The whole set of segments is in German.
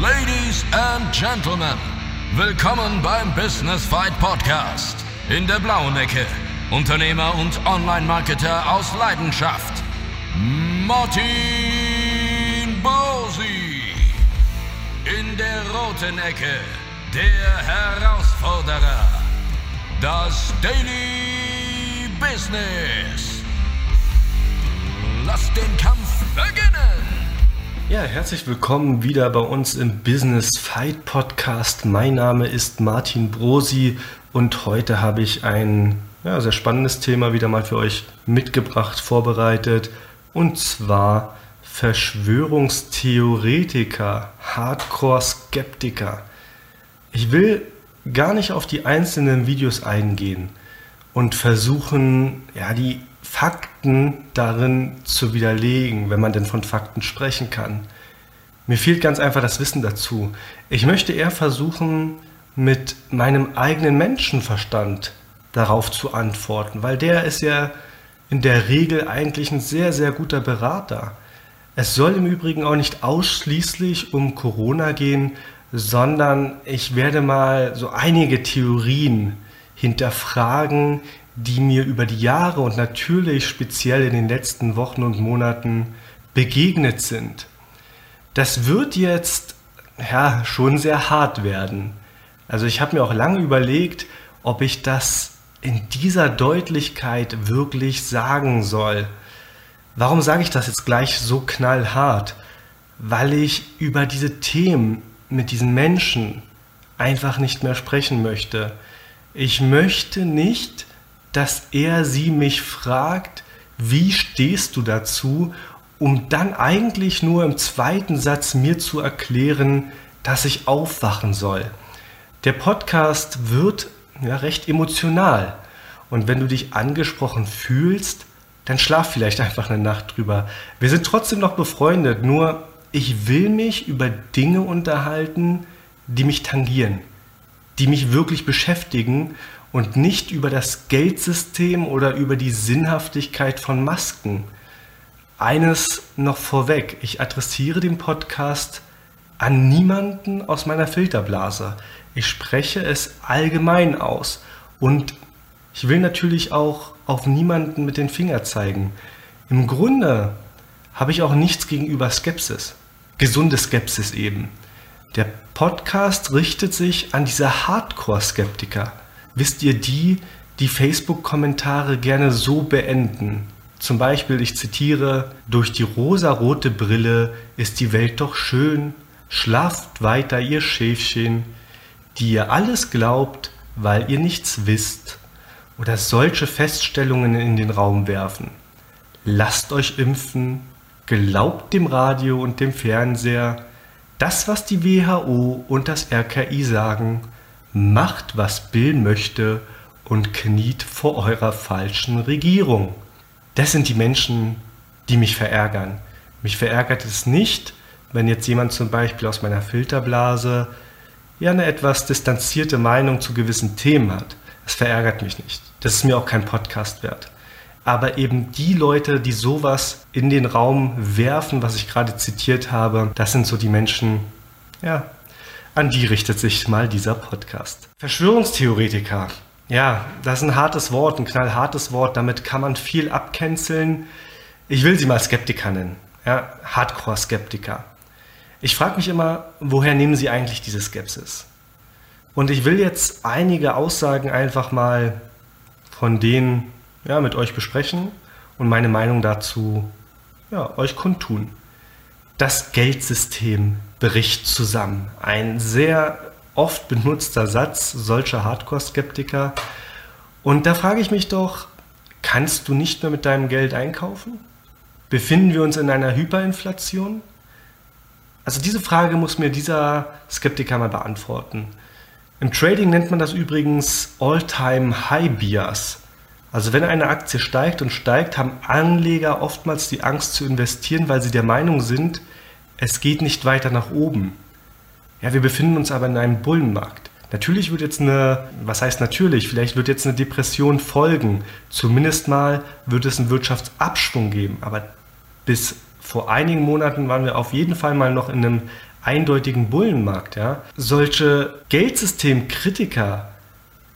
Ladies and Gentlemen, willkommen beim Business Fight Podcast. In der blauen Ecke, Unternehmer und Online-Marketer aus Leidenschaft, Martin Bosi. In der roten Ecke, der Herausforderer, das Daily Business. Lass den Kampf beginnen! Ja, herzlich willkommen wieder bei uns im Business Fight Podcast. Mein Name ist Martin Brosi und heute habe ich ein ja, sehr spannendes Thema wieder mal für euch mitgebracht, vorbereitet. Und zwar Verschwörungstheoretiker, Hardcore-Skeptiker. Ich will gar nicht auf die einzelnen Videos eingehen und versuchen, ja, die Fakten darin zu widerlegen, wenn man denn von Fakten sprechen kann. Mir fehlt ganz einfach das Wissen dazu. Ich möchte eher versuchen, mit meinem eigenen Menschenverstand darauf zu antworten, weil der ist ja in der Regel eigentlich ein sehr, sehr guter Berater. Es soll im Übrigen auch nicht ausschließlich um Corona gehen, sondern ich werde mal so einige Theorien hinterfragen, die mir über die Jahre und natürlich speziell in den letzten Wochen und Monaten begegnet sind. Das wird jetzt ja schon sehr hart werden. Also ich habe mir auch lange überlegt, ob ich das in dieser Deutlichkeit wirklich sagen soll. Warum sage ich das jetzt gleich so knallhart? Weil ich über diese Themen mit diesen Menschen einfach nicht mehr sprechen möchte. Ich möchte nicht, dass er sie mich fragt, wie stehst du dazu, um dann eigentlich nur im zweiten Satz mir zu erklären, dass ich aufwachen soll. Der Podcast wird ja, recht emotional. Und wenn du dich angesprochen fühlst, dann schlaf vielleicht einfach eine Nacht drüber. Wir sind trotzdem noch befreundet, nur ich will mich über Dinge unterhalten, die mich tangieren, die mich wirklich beschäftigen und nicht über das Geldsystem oder über die Sinnhaftigkeit von Masken. Eines noch vorweg, ich adressiere den Podcast an niemanden aus meiner Filterblase. Ich spreche es allgemein aus und ich will natürlich auch auf niemanden mit den Finger zeigen. Im Grunde habe ich auch nichts gegenüber Skepsis. Gesunde Skepsis eben. Der Podcast richtet sich an diese Hardcore-Skeptiker. Wisst ihr die, die Facebook-Kommentare gerne so beenden? Zum Beispiel, ich zitiere, durch die rosarote Brille ist die Welt doch schön, schlaft weiter, ihr Schäfchen, die ihr alles glaubt, weil ihr nichts wisst, oder solche Feststellungen in den Raum werfen. Lasst euch impfen, glaubt dem Radio und dem Fernseher, das, was die WHO und das RKI sagen, macht, was Bill möchte und kniet vor eurer falschen Regierung. Das sind die Menschen, die mich verärgern. Mich verärgert es nicht, wenn jetzt jemand zum Beispiel aus meiner Filterblase ja eine etwas distanzierte Meinung zu gewissen Themen hat. Das verärgert mich nicht. Das ist mir auch kein Podcast wert. Aber eben die Leute, die sowas in den Raum werfen, was ich gerade zitiert habe, das sind so die Menschen, ja, an die richtet sich mal dieser Podcast. Verschwörungstheoretiker. Ja, das ist ein hartes Wort, ein knallhartes Wort. Damit kann man viel abcanceln. Ich will sie mal Skeptiker nennen. Ja, Hardcore-Skeptiker. Ich frage mich immer, woher nehmen sie eigentlich diese Skepsis? Und ich will jetzt einige Aussagen einfach mal von denen ja, mit euch besprechen und meine Meinung dazu ja, euch kundtun. Das Geldsystem bricht zusammen. Ein sehr oft benutzter Satz solcher Hardcore-Skeptiker. Und da frage ich mich doch, kannst du nicht mehr mit deinem Geld einkaufen? Befinden wir uns in einer Hyperinflation? Also diese Frage muss mir dieser Skeptiker mal beantworten. Im Trading nennt man das übrigens All-Time High Bias. Also wenn eine Aktie steigt und steigt, haben Anleger oftmals die Angst zu investieren, weil sie der Meinung sind, es geht nicht weiter nach oben. Ja, wir befinden uns aber in einem Bullenmarkt. Natürlich wird jetzt eine, was heißt natürlich, vielleicht wird jetzt eine Depression folgen. Zumindest mal wird es einen Wirtschaftsabschwung geben. Aber bis vor einigen Monaten waren wir auf jeden Fall mal noch in einem eindeutigen Bullenmarkt. Ja? Solche Geldsystemkritiker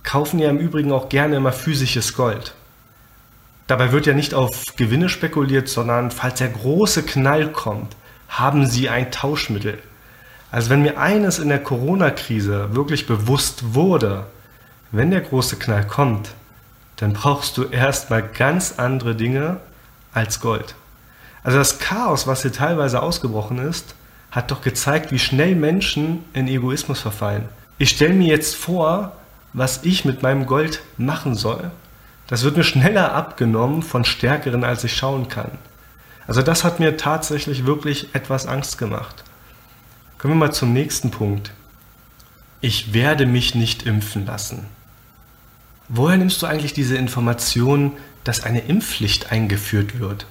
kaufen ja im Übrigen auch gerne immer physisches Gold. Dabei wird ja nicht auf Gewinne spekuliert, sondern falls der große Knall kommt, haben sie ein Tauschmittel. Also wenn mir eines in der Corona-Krise wirklich bewusst wurde, wenn der große Knall kommt, dann brauchst du erstmal ganz andere Dinge als Gold. Also das Chaos, was hier teilweise ausgebrochen ist, hat doch gezeigt, wie schnell Menschen in Egoismus verfallen. Ich stelle mir jetzt vor, was ich mit meinem Gold machen soll. Das wird mir schneller abgenommen von Stärkeren, als ich schauen kann. Also das hat mir tatsächlich wirklich etwas Angst gemacht. Kommen wir mal zum nächsten Punkt. Ich werde mich nicht impfen lassen. Woher nimmst du eigentlich diese Information, dass eine Impfpflicht eingeführt wird?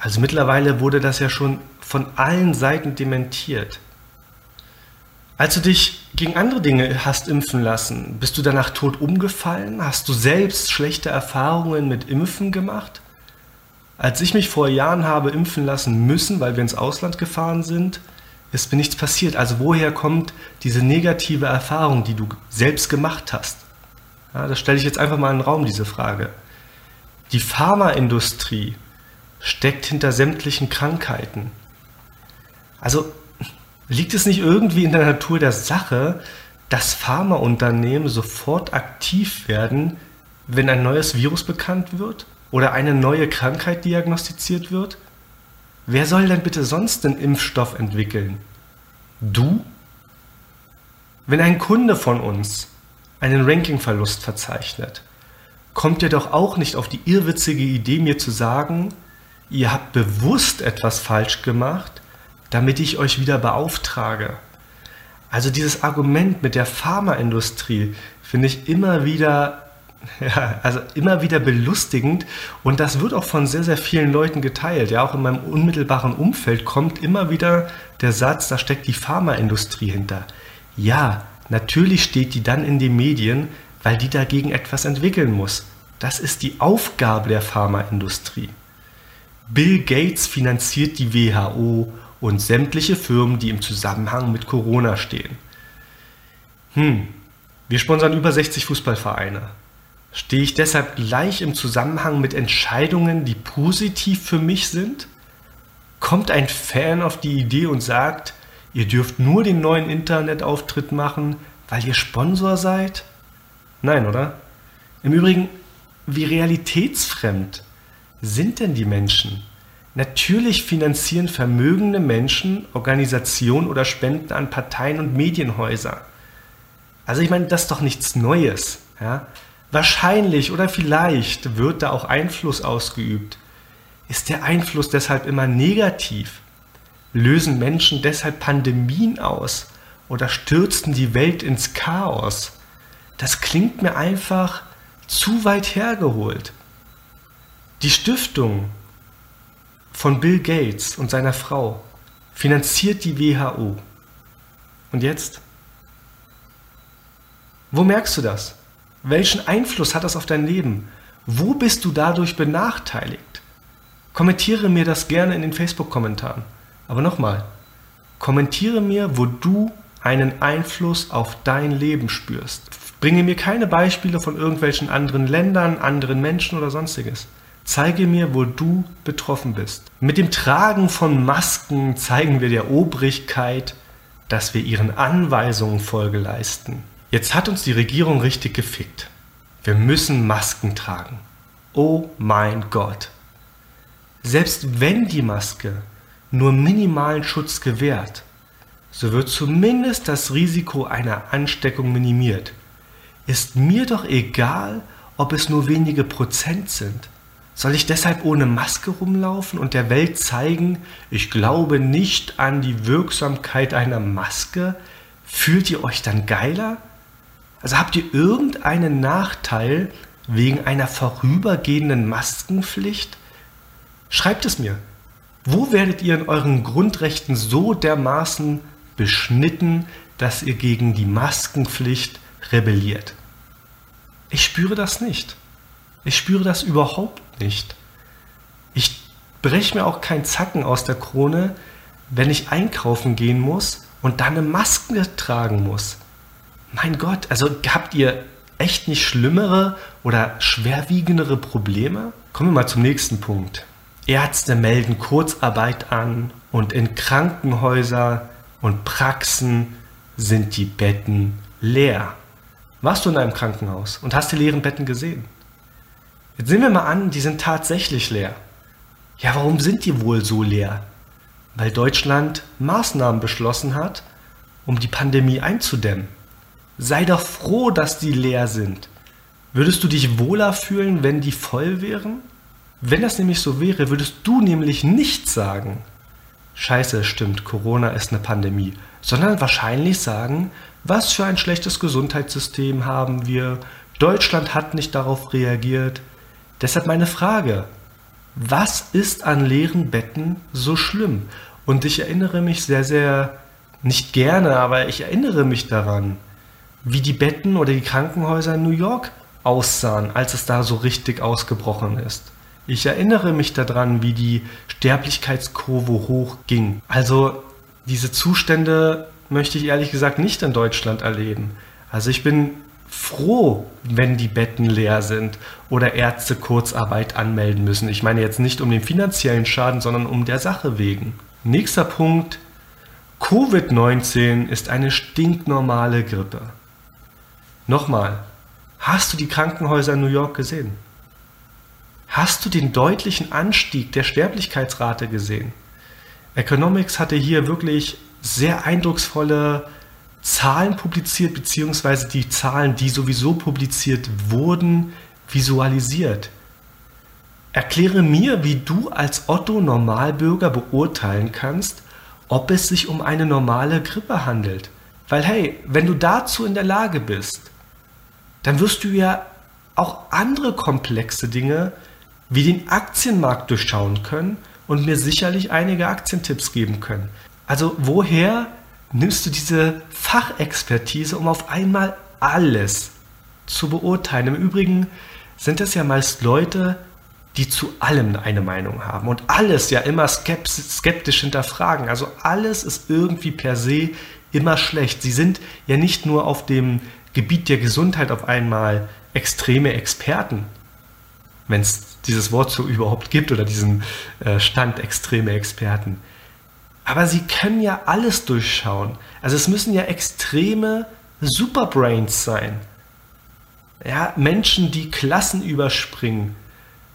Also mittlerweile wurde das ja schon von allen Seiten dementiert. Als du dich gegen andere Dinge hast impfen lassen, bist du danach tot umgefallen? Hast du selbst schlechte Erfahrungen mit Impfen gemacht? Als ich mich vor Jahren habe impfen lassen müssen, weil wir ins Ausland gefahren sind, ist mir nichts passiert. Also woher kommt diese negative Erfahrung, die du selbst gemacht hast? Ja, das stelle ich jetzt einfach mal in den Raum, diese Frage. Die Pharmaindustrie steckt hinter sämtlichen Krankheiten. Also liegt es nicht irgendwie in der Natur der Sache, dass Pharmaunternehmen sofort aktiv werden, wenn ein neues Virus bekannt wird oder eine neue Krankheit diagnostiziert wird? Wer soll denn bitte sonst den Impfstoff entwickeln? Du? Wenn ein Kunde von uns einen Rankingverlust verzeichnet, kommt ihr doch auch nicht auf die irrwitzige Idee, mir zu sagen, ihr habt bewusst etwas falsch gemacht, damit ich euch wieder beauftrage. Also dieses Argument mit der Pharmaindustrie finde ich immer wieder, ja, also immer wieder belustigend und das wird auch von sehr, sehr vielen Leuten geteilt. Ja, auch in meinem unmittelbaren Umfeld kommt immer wieder der Satz, da steckt die Pharmaindustrie hinter. Ja, natürlich steht die dann in den Medien, weil die dagegen etwas entwickeln muss. Das ist die Aufgabe der Pharmaindustrie. Bill Gates finanziert die WHO und sämtliche Firmen, die im Zusammenhang mit Corona stehen. Hm, wir sponsern über 60 Fußballvereine. Stehe ich deshalb gleich im Zusammenhang mit Entscheidungen, die positiv für mich sind? Kommt ein Fan auf die Idee und sagt, ihr dürft nur den neuen Internetauftritt machen, weil ihr Sponsor seid? Nein, oder? Im Übrigen, wie realitätsfremd sind denn die Menschen? Natürlich finanzieren vermögende Menschen Organisationen oder Spenden an Parteien und Medienhäuser. Also ich meine, das ist doch nichts Neues. Ja? Wahrscheinlich oder vielleicht wird da auch Einfluss ausgeübt. Ist der Einfluss deshalb immer negativ? Lösen Menschen deshalb Pandemien aus oder stürzen die Welt ins Chaos? Das klingt mir einfach zu weit hergeholt. Die Stiftung von Bill Gates und seiner Frau finanziert die WHO. Und jetzt? Wo merkst du das? Welchen Einfluss hat das auf dein Leben? Wo bist du dadurch benachteiligt? Kommentiere mir das gerne in den Facebook-Kommentaren. Aber nochmal, kommentiere mir, wo du einen Einfluss auf dein Leben spürst. Bringe mir keine Beispiele von irgendwelchen anderen Ländern, anderen Menschen oder sonstiges. Zeige mir, wo du betroffen bist. Mit dem Tragen von Masken zeigen wir der Obrigkeit, dass wir ihren Anweisungen Folge leisten. Jetzt hat uns die Regierung richtig gefickt. Wir müssen Masken tragen. Oh mein Gott. Selbst wenn die Maske nur minimalen Schutz gewährt, so wird zumindest das Risiko einer Ansteckung minimiert. Ist mir doch egal, ob es nur wenige Prozent sind. Soll ich deshalb ohne Maske rumlaufen und der Welt zeigen, ich glaube nicht an die Wirksamkeit einer Maske? Fühlt ihr euch dann geiler? Also habt ihr irgendeinen Nachteil wegen einer vorübergehenden Maskenpflicht? Schreibt es mir. Wo werdet ihr in euren Grundrechten so dermaßen beschnitten, dass ihr gegen die Maskenpflicht rebelliert? Ich spüre das nicht. Ich spüre das überhaupt nicht. Ich breche mir auch keinen Zacken aus der Krone, wenn ich einkaufen gehen muss und dann eine Maske tragen muss. Mein Gott, also habt ihr echt nicht schlimmere oder schwerwiegendere Probleme? Kommen wir mal zum nächsten Punkt. Ärzte melden Kurzarbeit an und in Krankenhäuser und Praxen sind die Betten leer. Warst du in einem Krankenhaus und hast die leeren Betten gesehen? Jetzt sehen wir mal an, die sind tatsächlich leer. Ja, warum sind die wohl so leer? Weil Deutschland Maßnahmen beschlossen hat, um die Pandemie einzudämmen. Sei doch froh, dass die leer sind. Würdest du dich wohler fühlen, wenn die voll wären? Wenn das nämlich so wäre, würdest du nämlich nicht sagen, Scheiße, stimmt, Corona ist eine Pandemie, sondern wahrscheinlich sagen, was für ein schlechtes Gesundheitssystem haben wir, Deutschland hat nicht darauf reagiert. Deshalb meine Frage, was ist an leeren Betten so schlimm? Und ich erinnere mich sehr, sehr, nicht gerne, aber ich erinnere mich daran, wie die Betten oder die Krankenhäuser in New York aussahen, als es da so richtig ausgebrochen ist. Ich erinnere mich daran, wie die Sterblichkeitskurve hochging. Also diese Zustände möchte ich ehrlich gesagt nicht in Deutschland erleben. Also ich bin froh, wenn die Betten leer sind oder Ärzte Kurzarbeit anmelden müssen. Ich meine jetzt nicht um den finanziellen Schaden, sondern um der Sache wegen. Nächster Punkt. Covid-19 ist eine stinknormale Grippe. Nochmal, hast du die Krankenhäuser in New York gesehen? Hast du den deutlichen Anstieg der Sterblichkeitsrate gesehen? Economics hatte hier wirklich sehr eindrucksvolle Zahlen publiziert, beziehungsweise die Zahlen, die sowieso publiziert wurden, visualisiert. Erkläre mir, wie du als Otto Normalbürger beurteilen kannst, ob es sich um eine normale Grippe handelt. Weil hey, wenn du dazu in der Lage bist, dann wirst du ja auch andere komplexe Dinge wie den Aktienmarkt durchschauen können und mir sicherlich einige Aktientipps geben können. Also woher nimmst du diese Fachexpertise, um auf einmal alles zu beurteilen? Im Übrigen sind es ja meist Leute, die zu allem eine Meinung haben und alles ja immer skeptisch hinterfragen. Also alles ist irgendwie per se immer schlecht. Sie sind ja nicht nur auf dem Gebiet der Gesundheit auf einmal extreme Experten, wenn es dieses Wort so überhaupt gibt oder diesen äh, Stand extreme Experten. Aber sie können ja alles durchschauen. Also es müssen ja extreme Superbrains sein. Ja, Menschen, die Klassen überspringen.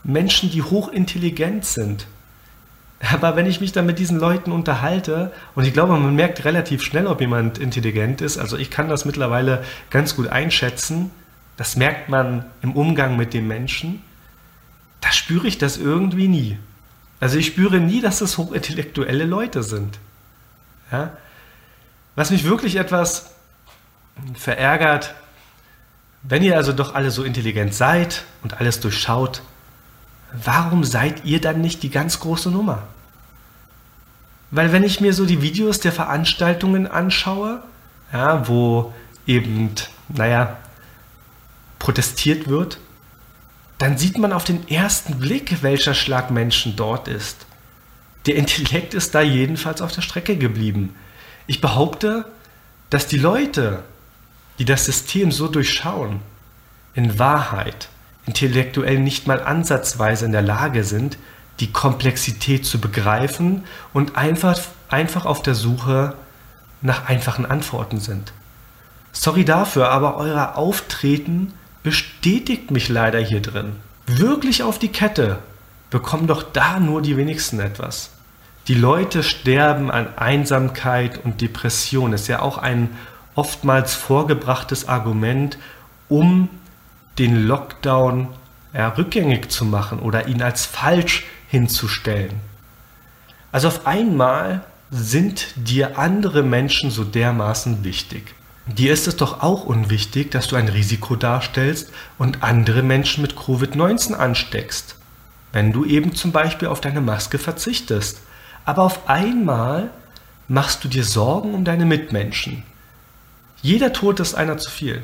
Menschen, die hochintelligent sind. Aber wenn ich mich dann mit diesen Leuten unterhalte, und ich glaube, man merkt relativ schnell, ob jemand intelligent ist, also ich kann das mittlerweile ganz gut einschätzen, das merkt man im Umgang mit dem Menschen, da spüre ich das irgendwie nie. Also ich spüre nie, dass es hochintellektuelle Leute sind. Ja? Was mich wirklich etwas verärgert, wenn ihr also doch alle so intelligent seid und alles durchschaut, warum seid ihr dann nicht die ganz große Nummer? Weil wenn ich mir so die Videos der Veranstaltungen anschaue, ja, wo eben, naja, protestiert wird, dann sieht man auf den ersten Blick, welcher Schlag Menschen dort ist. Der Intellekt ist da jedenfalls auf der Strecke geblieben. Ich behaupte, dass die Leute, die das System so durchschauen, in Wahrheit intellektuell nicht mal ansatzweise in der Lage sind, die Komplexität zu begreifen und einfach, einfach auf der Suche nach einfachen Antworten sind. Sorry dafür, aber euer Auftreten bestätigt mich leider hier drin. Wirklich auf die Kette bekommen doch da nur die wenigsten etwas. Die Leute sterben an Einsamkeit und Depression. Das ist ja auch ein oftmals vorgebrachtes Argument, um den Lockdown ja, rückgängig zu machen oder ihn als falsch hinzustellen. Also auf einmal sind dir andere Menschen so dermaßen wichtig. Dir ist es doch auch unwichtig, dass du ein Risiko darstellst und andere Menschen mit Covid-19 ansteckst, wenn du eben zum Beispiel auf deine Maske verzichtest. Aber auf einmal machst du dir Sorgen um deine Mitmenschen. Jeder Tod ist einer zu viel.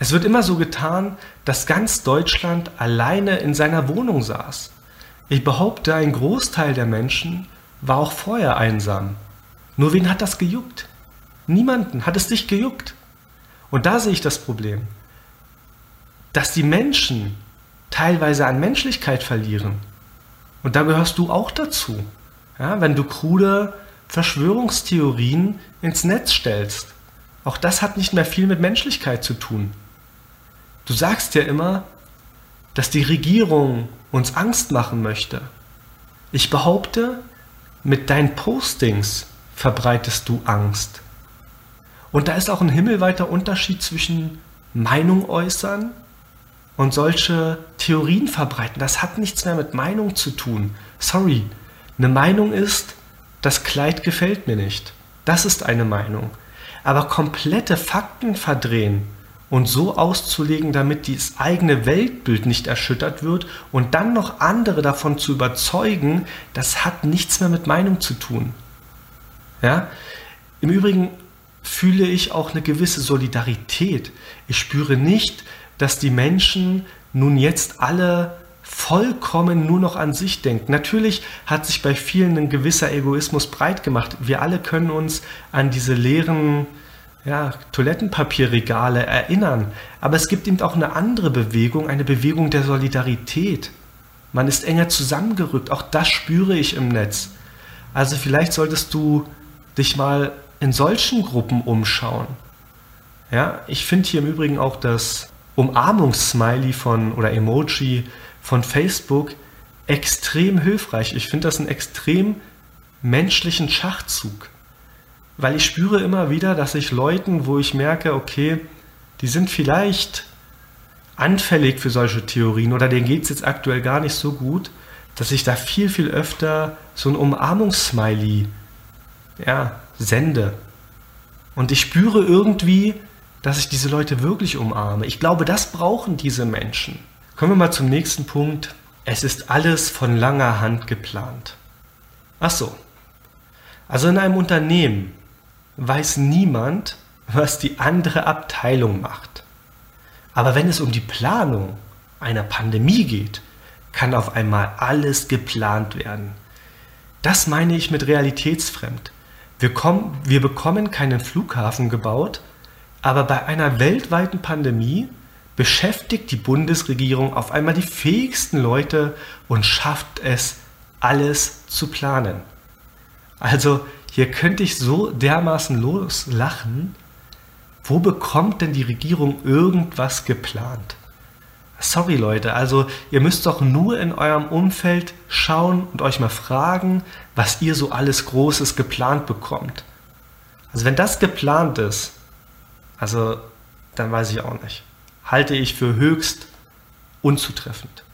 Es wird immer so getan, dass ganz Deutschland alleine in seiner Wohnung saß. Ich behaupte, ein Großteil der Menschen war auch vorher einsam. Nur wen hat das gejuckt? Niemanden. Hat es dich gejuckt? Und da sehe ich das Problem. Dass die Menschen teilweise an Menschlichkeit verlieren. Und da gehörst du auch dazu. Ja, wenn du krude Verschwörungstheorien ins Netz stellst. Auch das hat nicht mehr viel mit Menschlichkeit zu tun. Du sagst ja immer, dass die Regierung uns Angst machen möchte. Ich behaupte, mit deinen Postings verbreitest du Angst. Und da ist auch ein himmelweiter Unterschied zwischen Meinung äußern und solche Theorien verbreiten. Das hat nichts mehr mit Meinung zu tun. Sorry, eine Meinung ist, das Kleid gefällt mir nicht. Das ist eine Meinung. Aber komplette Fakten verdrehen und so auszulegen, damit das eigene Weltbild nicht erschüttert wird und dann noch andere davon zu überzeugen, das hat nichts mehr mit Meinung zu tun. Ja? Im Übrigen fühle ich auch eine gewisse Solidarität. Ich spüre nicht, dass die Menschen nun jetzt alle vollkommen nur noch an sich denken. Natürlich hat sich bei vielen ein gewisser Egoismus breit gemacht. Wir alle können uns an diese leeren ja, Toilettenpapierregale erinnern. Aber es gibt eben auch eine andere Bewegung, eine Bewegung der Solidarität. Man ist enger zusammengerückt. Auch das spüre ich im Netz. Also vielleicht solltest du dich mal in solchen Gruppen umschauen. Ja, ich finde hier im Übrigen auch das Umarmungssmiley von oder Emoji von Facebook extrem hilfreich. Ich finde das einen extrem menschlichen Schachzug weil ich spüre immer wieder, dass ich Leuten, wo ich merke, okay, die sind vielleicht anfällig für solche Theorien oder denen geht es jetzt aktuell gar nicht so gut, dass ich da viel, viel öfter so ein Umarmungssmiley ja, sende. Und ich spüre irgendwie, dass ich diese Leute wirklich umarme. Ich glaube, das brauchen diese Menschen. Kommen wir mal zum nächsten Punkt. Es ist alles von langer Hand geplant. Ach so. Also in einem Unternehmen weiß niemand, was die andere Abteilung macht. Aber wenn es um die Planung einer Pandemie geht, kann auf einmal alles geplant werden. Das meine ich mit realitätsfremd. Wir, kommen, wir bekommen keinen Flughafen gebaut, aber bei einer weltweiten Pandemie beschäftigt die Bundesregierung auf einmal die fähigsten Leute und schafft es, alles zu planen. Also hier könnte ich so dermaßen loslachen. Wo bekommt denn die Regierung irgendwas geplant? Sorry Leute, also ihr müsst doch nur in eurem Umfeld schauen und euch mal fragen, was ihr so alles Großes geplant bekommt. Also wenn das geplant ist, also dann weiß ich auch nicht. Halte ich für höchst unzutreffend.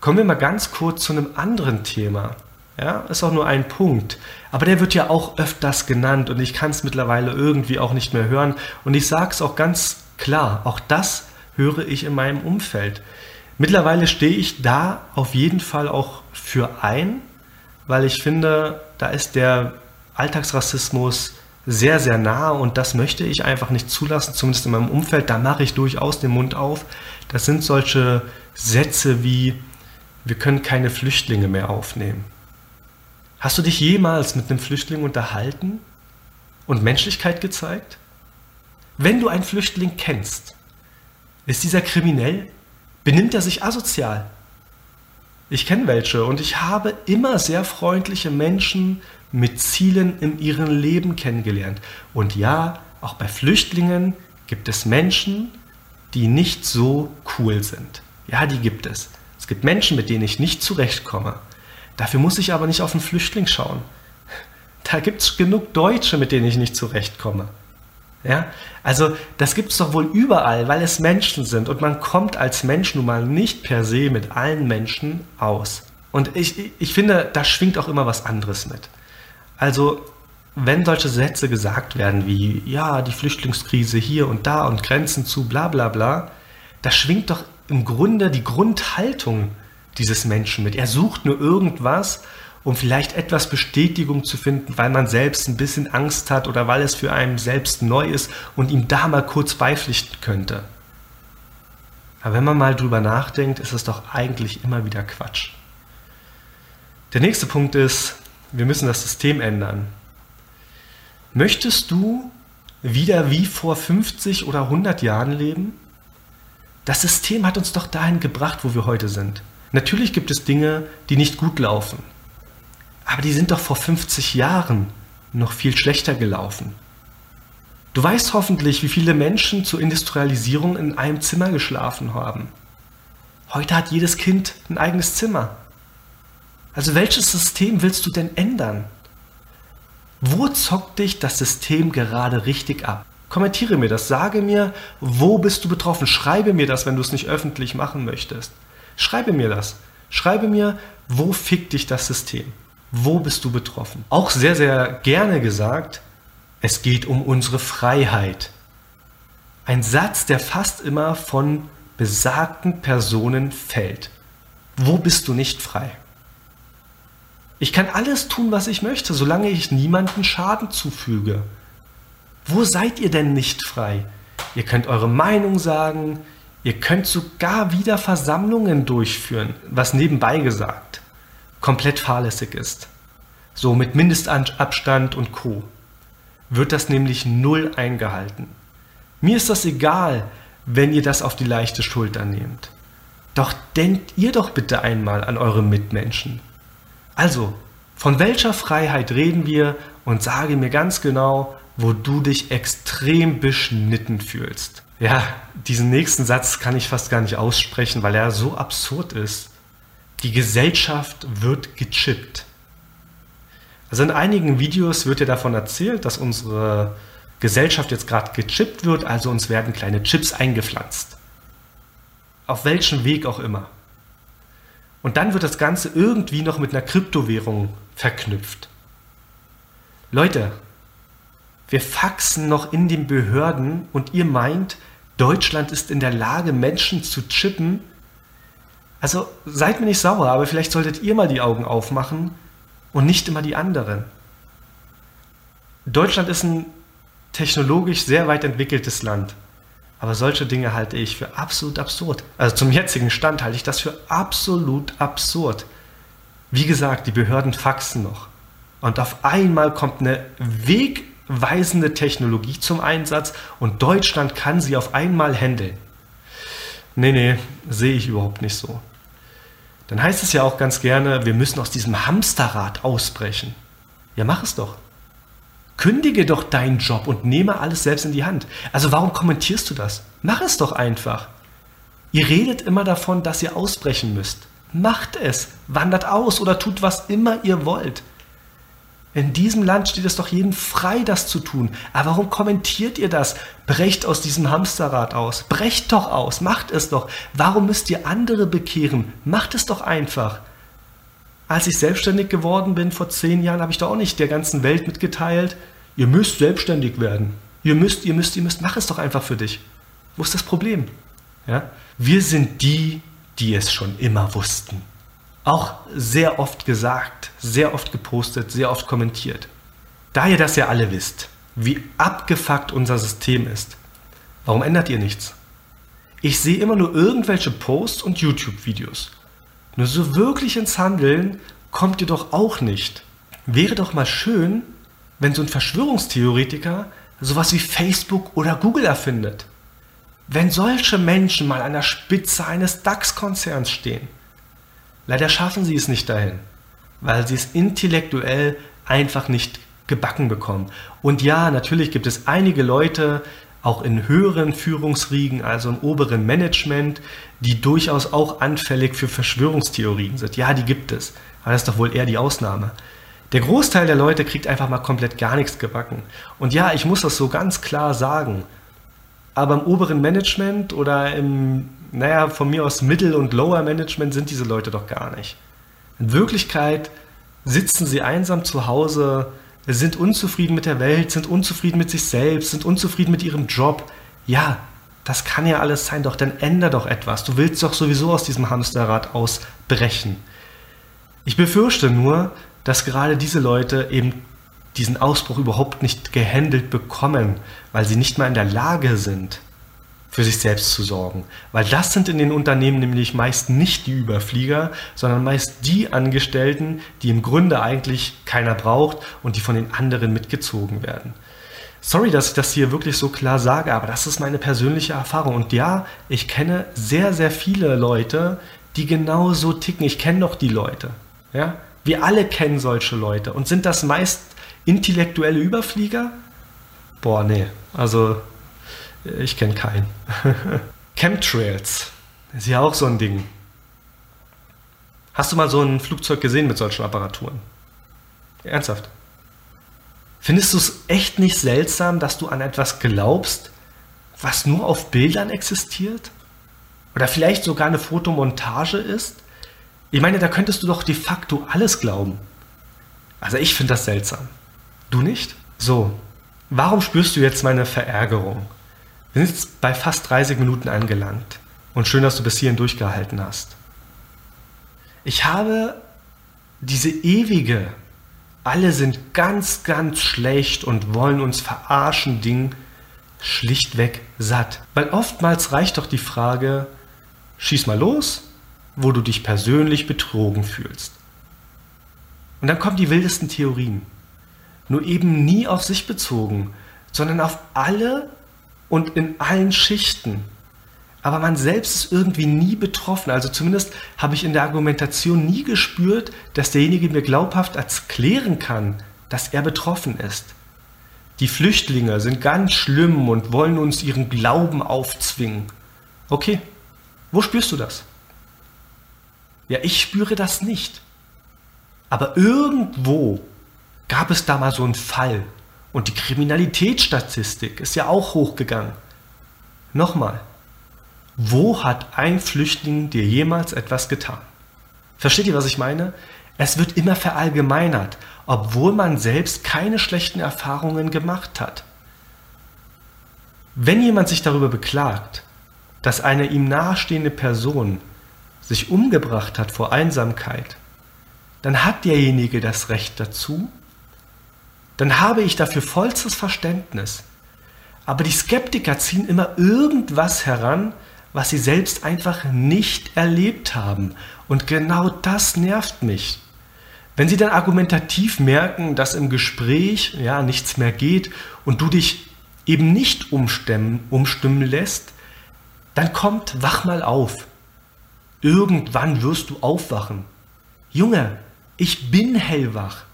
Kommen wir mal ganz kurz zu einem anderen Thema. Ja, ist auch nur ein Punkt. Aber der wird ja auch öfters genannt und ich kann es mittlerweile irgendwie auch nicht mehr hören. Und ich sage es auch ganz klar, auch das höre ich in meinem Umfeld. Mittlerweile stehe ich da auf jeden Fall auch für ein, weil ich finde, da ist der Alltagsrassismus sehr, sehr nah und das möchte ich einfach nicht zulassen, zumindest in meinem Umfeld. Da mache ich durchaus den Mund auf. Das sind solche Sätze wie, wir können keine Flüchtlinge mehr aufnehmen. Hast du dich jemals mit einem Flüchtling unterhalten und Menschlichkeit gezeigt? Wenn du einen Flüchtling kennst, ist dieser kriminell? Benimmt er sich asozial? Ich kenne welche und ich habe immer sehr freundliche Menschen mit Zielen in ihrem Leben kennengelernt. Und ja, auch bei Flüchtlingen gibt es Menschen, die nicht so cool sind. Ja, die gibt es. Es gibt Menschen, mit denen ich nicht zurechtkomme. Dafür muss ich aber nicht auf einen Flüchtling schauen. Da gibt es genug Deutsche, mit denen ich nicht zurechtkomme. Ja? Also das gibt es doch wohl überall, weil es Menschen sind und man kommt als Mensch nun mal nicht per se mit allen Menschen aus. Und ich, ich finde, da schwingt auch immer was anderes mit. Also wenn solche Sätze gesagt werden wie, ja, die Flüchtlingskrise hier und da und Grenzen zu, bla bla bla, da schwingt doch im Grunde die Grundhaltung dieses Menschen mit. Er sucht nur irgendwas, um vielleicht etwas Bestätigung zu finden, weil man selbst ein bisschen Angst hat oder weil es für einen selbst neu ist und ihm da mal kurz beipflichten könnte. Aber wenn man mal drüber nachdenkt, ist es doch eigentlich immer wieder Quatsch. Der nächste Punkt ist, wir müssen das System ändern. Möchtest du wieder wie vor 50 oder 100 Jahren leben? Das System hat uns doch dahin gebracht, wo wir heute sind. Natürlich gibt es Dinge, die nicht gut laufen. Aber die sind doch vor 50 Jahren noch viel schlechter gelaufen. Du weißt hoffentlich, wie viele Menschen zur Industrialisierung in einem Zimmer geschlafen haben. Heute hat jedes Kind ein eigenes Zimmer. Also welches System willst du denn ändern? Wo zockt dich das System gerade richtig ab? Kommentiere mir das, sage mir, wo bist du betroffen? Schreibe mir das, wenn du es nicht öffentlich machen möchtest. Schreibe mir das. Schreibe mir, wo fickt dich das System? Wo bist du betroffen? Auch sehr, sehr gerne gesagt, es geht um unsere Freiheit. Ein Satz, der fast immer von besagten Personen fällt. Wo bist du nicht frei? Ich kann alles tun, was ich möchte, solange ich niemanden Schaden zufüge. Wo seid ihr denn nicht frei? Ihr könnt eure Meinung sagen, ihr könnt sogar wieder Versammlungen durchführen, was nebenbei gesagt komplett fahrlässig ist. So mit Mindestabstand und Co. wird das nämlich null eingehalten. Mir ist das egal, wenn ihr das auf die leichte Schulter nehmt. Doch denkt ihr doch bitte einmal an eure Mitmenschen. Also, von welcher Freiheit reden wir und sage mir ganz genau, wo du dich extrem beschnitten fühlst. Ja, diesen nächsten Satz kann ich fast gar nicht aussprechen, weil er so absurd ist. Die Gesellschaft wird gechippt. Also in einigen Videos wird ja davon erzählt, dass unsere Gesellschaft jetzt gerade gechippt wird, also uns werden kleine Chips eingepflanzt. Auf welchem Weg auch immer. Und dann wird das Ganze irgendwie noch mit einer Kryptowährung verknüpft. Leute, wir faxen noch in den Behörden und ihr meint, Deutschland ist in der Lage, Menschen zu chippen. Also seid mir nicht sauer, aber vielleicht solltet ihr mal die Augen aufmachen und nicht immer die anderen. Deutschland ist ein technologisch sehr weit entwickeltes Land. Aber solche Dinge halte ich für absolut absurd. Also zum jetzigen Stand halte ich das für absolut absurd. Wie gesagt, die Behörden faxen noch. Und auf einmal kommt eine wegweisende Technologie zum Einsatz und Deutschland kann sie auf einmal handeln. Nee, nee, sehe ich überhaupt nicht so. Dann heißt es ja auch ganz gerne, wir müssen aus diesem Hamsterrad ausbrechen. Ja, mach es doch. Kündige doch deinen Job und nehme alles selbst in die Hand. Also warum kommentierst du das? Mach es doch einfach. Ihr redet immer davon, dass ihr ausbrechen müsst. Macht es, wandert aus oder tut was immer ihr wollt. In diesem Land steht es doch jedem frei, das zu tun. Aber warum kommentiert ihr das? Brecht aus diesem Hamsterrad aus. Brecht doch aus. Macht es doch. Warum müsst ihr andere bekehren? Macht es doch einfach. Als ich selbstständig geworden bin vor zehn Jahren, habe ich doch auch nicht der ganzen Welt mitgeteilt, ihr müsst selbstständig werden. Ihr müsst, ihr müsst, ihr müsst, mach es doch einfach für dich. Wo ist das Problem? Ja? Wir sind die, die es schon immer wussten. Auch sehr oft gesagt, sehr oft gepostet, sehr oft kommentiert. Da ihr das ja alle wisst, wie abgefuckt unser System ist, warum ändert ihr nichts? Ich sehe immer nur irgendwelche Posts und YouTube-Videos. Nur so wirklich ins Handeln kommt ihr doch auch nicht. Wäre doch mal schön, wenn so ein Verschwörungstheoretiker sowas wie Facebook oder Google erfindet. Wenn solche Menschen mal an der Spitze eines DAX-Konzerns stehen. Leider schaffen sie es nicht dahin, weil sie es intellektuell einfach nicht gebacken bekommen. Und ja, natürlich gibt es einige Leute, auch in höheren Führungsriegen, also im oberen Management, die durchaus auch anfällig für Verschwörungstheorien sind. Ja, die gibt es. Aber das ist doch wohl eher die Ausnahme. Der Großteil der Leute kriegt einfach mal komplett gar nichts gebacken. Und ja, ich muss das so ganz klar sagen. Aber im oberen Management oder im, naja, von mir aus Mittel- und Lower Management sind diese Leute doch gar nicht. In Wirklichkeit sitzen sie einsam zu Hause, sind unzufrieden mit der Welt, sind unzufrieden mit sich selbst, sind unzufrieden mit ihrem Job. Ja, das kann ja alles sein, doch dann änder doch etwas. Du willst doch sowieso aus diesem Hamsterrad ausbrechen. Ich befürchte nur, dass gerade diese Leute eben diesen Ausbruch überhaupt nicht gehandelt bekommen, weil sie nicht mal in der Lage sind, für sich selbst zu sorgen. Weil das sind in den Unternehmen nämlich meist nicht die Überflieger, sondern meist die Angestellten, die im Grunde eigentlich keiner braucht und die von den anderen mitgezogen werden. Sorry, dass ich das hier wirklich so klar sage, aber das ist meine persönliche Erfahrung. Und ja, ich kenne sehr, sehr viele Leute, die genau so ticken. Ich kenne doch die Leute. Ja? Wir alle kennen solche Leute. Und sind das meist intellektuelle Überflieger? Boah, nee. Also, ich kenne keinen. Chemtrails ist ja auch so ein Ding. Hast du mal so ein Flugzeug gesehen mit solchen Apparaturen? Ernsthaft? Findest du es echt nicht seltsam, dass du an etwas glaubst, was nur auf Bildern existiert? Oder vielleicht sogar eine Fotomontage ist? Ich meine, da könntest du doch de facto alles glauben. Also ich finde das seltsam. Du nicht? So, warum spürst du jetzt meine Verärgerung? Wir sind jetzt bei fast 30 Minuten angelangt. Und schön, dass du bis hierhin durchgehalten hast. Ich habe diese ewige alle sind ganz, ganz schlecht und wollen uns verarschen, Ding schlichtweg satt. Weil oftmals reicht doch die Frage, schieß mal los, wo du dich persönlich betrogen fühlst. Und dann kommen die wildesten Theorien. Nur eben nie auf sich bezogen, sondern auf alle und in allen Schichten aber man selbst ist irgendwie nie betroffen. Also zumindest habe ich in der Argumentation nie gespürt, dass derjenige mir glaubhaft erklären kann, dass er betroffen ist. Die Flüchtlinge sind ganz schlimm und wollen uns ihren Glauben aufzwingen. Okay, wo spürst du das? Ja, ich spüre das nicht. Aber irgendwo gab es da mal so einen Fall. Und die Kriminalitätsstatistik ist ja auch hochgegangen. Nochmal, wo hat ein Flüchtling dir jemals etwas getan? Versteht ihr, was ich meine? Es wird immer verallgemeinert, obwohl man selbst keine schlechten Erfahrungen gemacht hat. Wenn jemand sich darüber beklagt, dass eine ihm nahestehende Person sich umgebracht hat vor Einsamkeit, dann hat derjenige das Recht dazu, dann habe ich dafür vollstes Verständnis. Aber die Skeptiker ziehen immer irgendwas heran, was sie selbst einfach nicht erlebt haben. Und genau das nervt mich. Wenn sie dann argumentativ merken, dass im Gespräch ja nichts mehr geht und du dich eben nicht umstimmen, umstimmen lässt, dann kommt, wach mal auf. Irgendwann wirst du aufwachen. Junge, ich bin hellwach.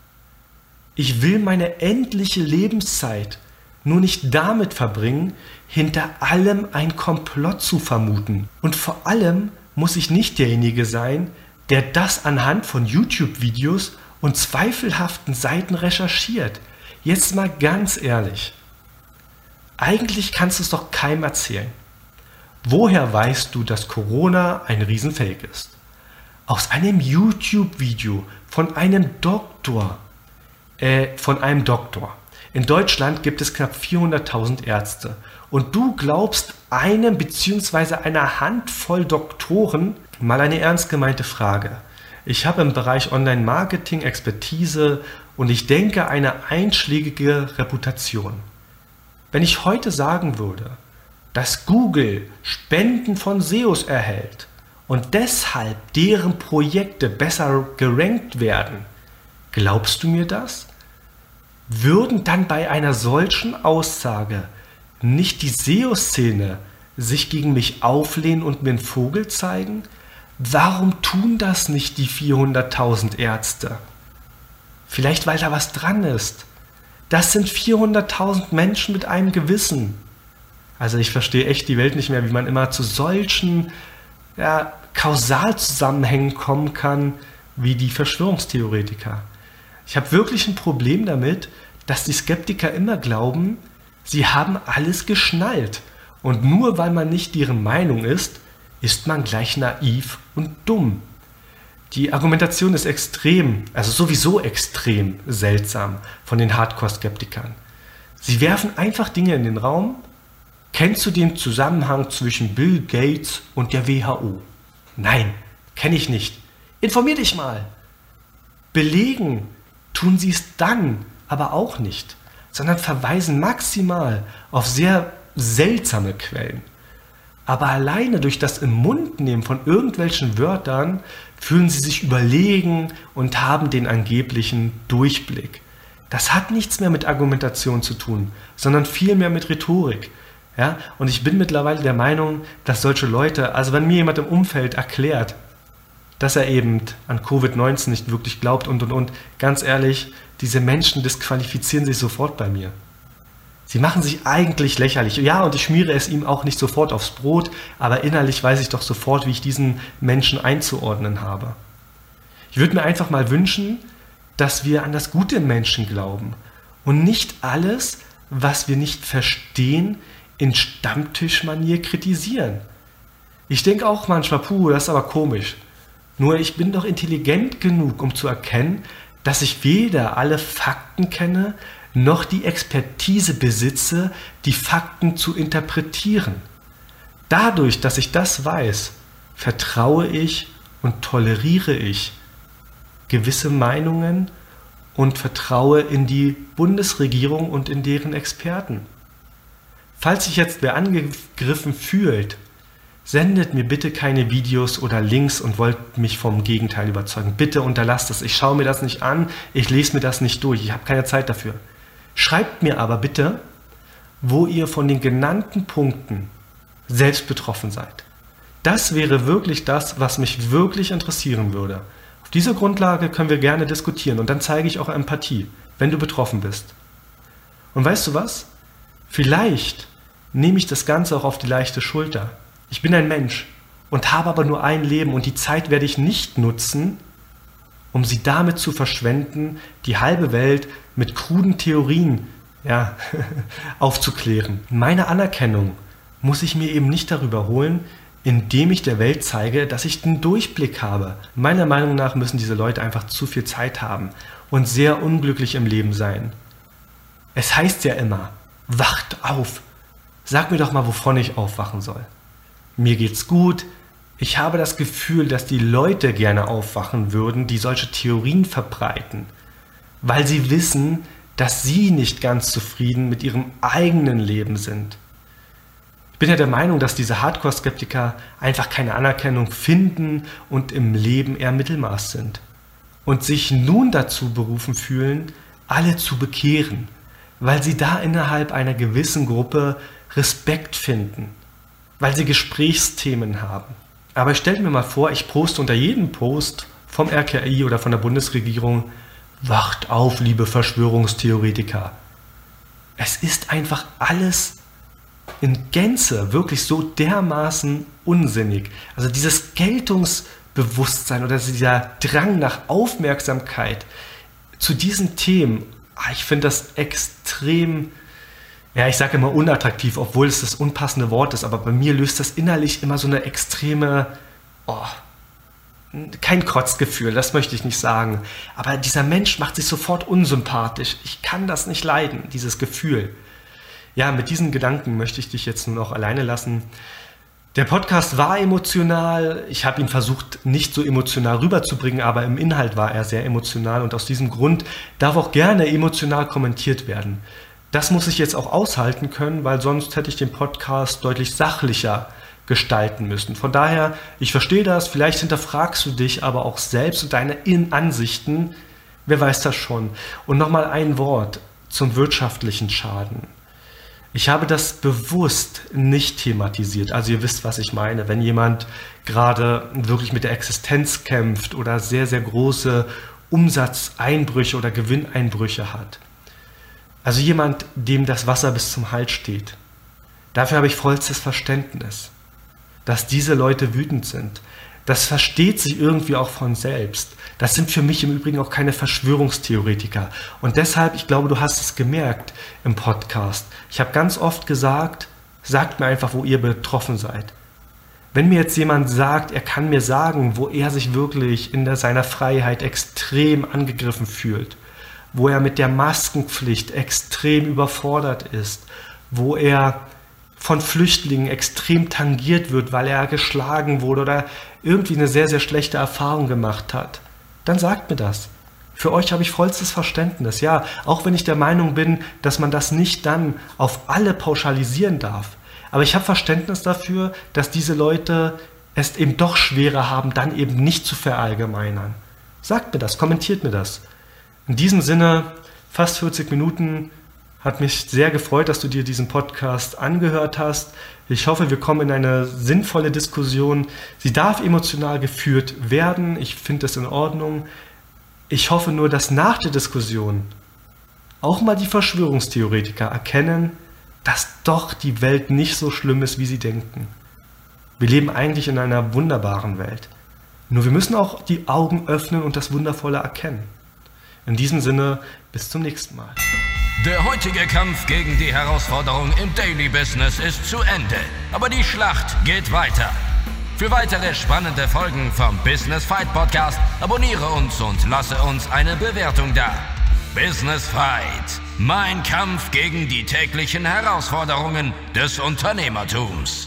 Ich will meine endliche Lebenszeit nur nicht damit verbringen, hinter allem ein Komplott zu vermuten. Und vor allem muss ich nicht derjenige sein, der das anhand von YouTube-Videos und zweifelhaften Seiten recherchiert. Jetzt mal ganz ehrlich. Eigentlich kannst du es doch keinem erzählen. Woher weißt du, dass Corona ein Riesenfake ist? Aus einem YouTube-Video von einem Doktor. Äh, von einem Doktor. In Deutschland gibt es knapp 400.000 Ärzte und du glaubst einem bzw. einer Handvoll Doktoren mal eine ernst gemeinte Frage. Ich habe im Bereich Online-Marketing Expertise und ich denke eine einschlägige Reputation. Wenn ich heute sagen würde, dass Google Spenden von SEOs erhält und deshalb deren Projekte besser gerankt werden, glaubst du mir das? Würden dann bei einer solchen Aussage nicht die SEO-Szene sich gegen mich auflehnen und mir einen Vogel zeigen? Warum tun das nicht die 400.000 Ärzte? Vielleicht weil da was dran ist. Das sind 400.000 Menschen mit einem Gewissen. Also ich verstehe echt die Welt nicht mehr, wie man immer zu solchen ja, Kausalzusammenhängen kommen kann, wie die Verschwörungstheoretiker. Ich habe wirklich ein Problem damit, dass die Skeptiker immer glauben, Sie haben alles geschnallt. Und nur weil man nicht deren Meinung ist, ist man gleich naiv und dumm. Die Argumentation ist extrem, also sowieso extrem seltsam von den Hardcore-Skeptikern. Sie werfen einfach Dinge in den Raum. Kennst du den Zusammenhang zwischen Bill Gates und der WHO? Nein, kenne ich nicht. Informier dich mal. Belegen tun sie es dann aber auch nicht sondern verweisen maximal auf sehr seltsame Quellen. aber alleine durch das im Mund nehmen von irgendwelchen Wörtern fühlen sie sich überlegen und haben den angeblichen Durchblick. Das hat nichts mehr mit Argumentation zu tun, sondern vielmehr mit Rhetorik. Ja? Und ich bin mittlerweile der Meinung, dass solche Leute, also wenn mir jemand im Umfeld erklärt, dass er eben an Covid-19 nicht wirklich glaubt und und und, ganz ehrlich, diese Menschen disqualifizieren sich sofort bei mir. Sie machen sich eigentlich lächerlich. Ja, und ich schmiere es ihm auch nicht sofort aufs Brot, aber innerlich weiß ich doch sofort, wie ich diesen Menschen einzuordnen habe. Ich würde mir einfach mal wünschen, dass wir an das Gute im Menschen glauben und nicht alles, was wir nicht verstehen, in Stammtischmanier kritisieren. Ich denke auch manchmal, puh, das ist aber komisch. Nur ich bin doch intelligent genug, um zu erkennen, dass ich weder alle Fakten kenne, noch die Expertise besitze, die Fakten zu interpretieren. Dadurch, dass ich das weiß, vertraue ich und toleriere ich gewisse Meinungen und vertraue in die Bundesregierung und in deren Experten. Falls sich jetzt wer angegriffen fühlt, sendet mir bitte keine Videos oder Links und wollt mich vom Gegenteil überzeugen. Bitte unterlasst es. Ich schaue mir das nicht an, ich lese mir das nicht durch. Ich habe keine Zeit dafür. Schreibt mir aber bitte, wo ihr von den genannten Punkten selbst betroffen seid. Das wäre wirklich das, was mich wirklich interessieren würde. Auf dieser Grundlage können wir gerne diskutieren und dann zeige ich auch Empathie, wenn du betroffen bist. Und weißt du was? Vielleicht nehme ich das Ganze auch auf die leichte Schulter. Ich bin ein Mensch und habe aber nur ein Leben und die Zeit werde ich nicht nutzen, um sie damit zu verschwenden, die halbe Welt mit kruden Theorien ja, aufzuklären. Meine Anerkennung muss ich mir eben nicht darüber holen, indem ich der Welt zeige, dass ich den Durchblick habe. Meiner Meinung nach müssen diese Leute einfach zu viel Zeit haben und sehr unglücklich im Leben sein. Es heißt ja immer, wacht auf. Sag mir doch mal, wovon ich aufwachen soll. Mir geht's gut, ich habe das Gefühl, dass die Leute gerne aufwachen würden, die solche Theorien verbreiten, weil sie wissen, dass sie nicht ganz zufrieden mit ihrem eigenen Leben sind. Ich bin ja der Meinung, dass diese Hardcore-Skeptiker einfach keine Anerkennung finden und im Leben eher Mittelmaß sind und sich nun dazu berufen fühlen, alle zu bekehren, weil sie da innerhalb einer gewissen Gruppe Respekt finden, weil sie Gesprächsthemen haben. Aber stellt mir mal vor, ich poste unter jedem Post vom RKI oder von der Bundesregierung, wacht auf, liebe Verschwörungstheoretiker. Es ist einfach alles in Gänze wirklich so dermaßen unsinnig. Also dieses Geltungsbewusstsein oder dieser Drang nach Aufmerksamkeit zu diesen Themen, ah, ich finde das extrem ja, ich sage immer unattraktiv, obwohl es das unpassende Wort ist, aber bei mir löst das innerlich immer so eine extreme, oh, kein Kotzgefühl, das möchte ich nicht sagen. Aber dieser Mensch macht sich sofort unsympathisch. Ich kann das nicht leiden, dieses Gefühl. Ja, mit diesen Gedanken möchte ich dich jetzt nur noch alleine lassen. Der Podcast war emotional. Ich habe ihn versucht, nicht so emotional rüberzubringen, aber im Inhalt war er sehr emotional und aus diesem Grund darf auch gerne emotional kommentiert werden. Das muss ich jetzt auch aushalten können, weil sonst hätte ich den Podcast deutlich sachlicher gestalten müssen. Von daher, ich verstehe das, vielleicht hinterfragst du dich aber auch selbst und deine Ansichten, wer weiß das schon. Und nochmal ein Wort zum wirtschaftlichen Schaden. Ich habe das bewusst nicht thematisiert. Also ihr wisst, was ich meine. Wenn jemand gerade wirklich mit der Existenz kämpft oder sehr, sehr große Umsatzeinbrüche oder Gewinneinbrüche hat, also jemand, dem das Wasser bis zum Hals steht. Dafür habe ich vollstes Verständnis, dass diese Leute wütend sind. Das versteht sich irgendwie auch von selbst. Das sind für mich im Übrigen auch keine Verschwörungstheoretiker. Und deshalb, ich glaube, du hast es gemerkt im Podcast. Ich habe ganz oft gesagt, sagt mir einfach, wo ihr betroffen seid. Wenn mir jetzt jemand sagt, er kann mir sagen, wo er sich wirklich in seiner Freiheit extrem angegriffen fühlt, wo er mit der Maskenpflicht extrem überfordert ist, wo er von Flüchtlingen extrem tangiert wird, weil er geschlagen wurde oder irgendwie eine sehr, sehr schlechte Erfahrung gemacht hat, dann sagt mir das. Für euch habe ich vollstes Verständnis. Ja, auch wenn ich der Meinung bin, dass man das nicht dann auf alle pauschalisieren darf. Aber ich habe Verständnis dafür, dass diese Leute es eben doch schwerer haben, dann eben nicht zu verallgemeinern. Sagt mir das, kommentiert mir das. In diesem Sinne, fast 40 Minuten, hat mich sehr gefreut, dass du dir diesen Podcast angehört hast. Ich hoffe, wir kommen in eine sinnvolle Diskussion. Sie darf emotional geführt werden. Ich finde das in Ordnung. Ich hoffe nur, dass nach der Diskussion auch mal die Verschwörungstheoretiker erkennen, dass doch die Welt nicht so schlimm ist, wie sie denken. Wir leben eigentlich in einer wunderbaren Welt. Nur wir müssen auch die Augen öffnen und das Wundervolle erkennen. In diesem Sinne, bis zum nächsten Mal. Der heutige Kampf gegen die Herausforderung im Daily Business ist zu Ende. Aber die Schlacht geht weiter. Für weitere spannende Folgen vom Business Fight Podcast abonniere uns und lasse uns eine Bewertung da. Business Fight. Mein Kampf gegen die täglichen Herausforderungen des Unternehmertums.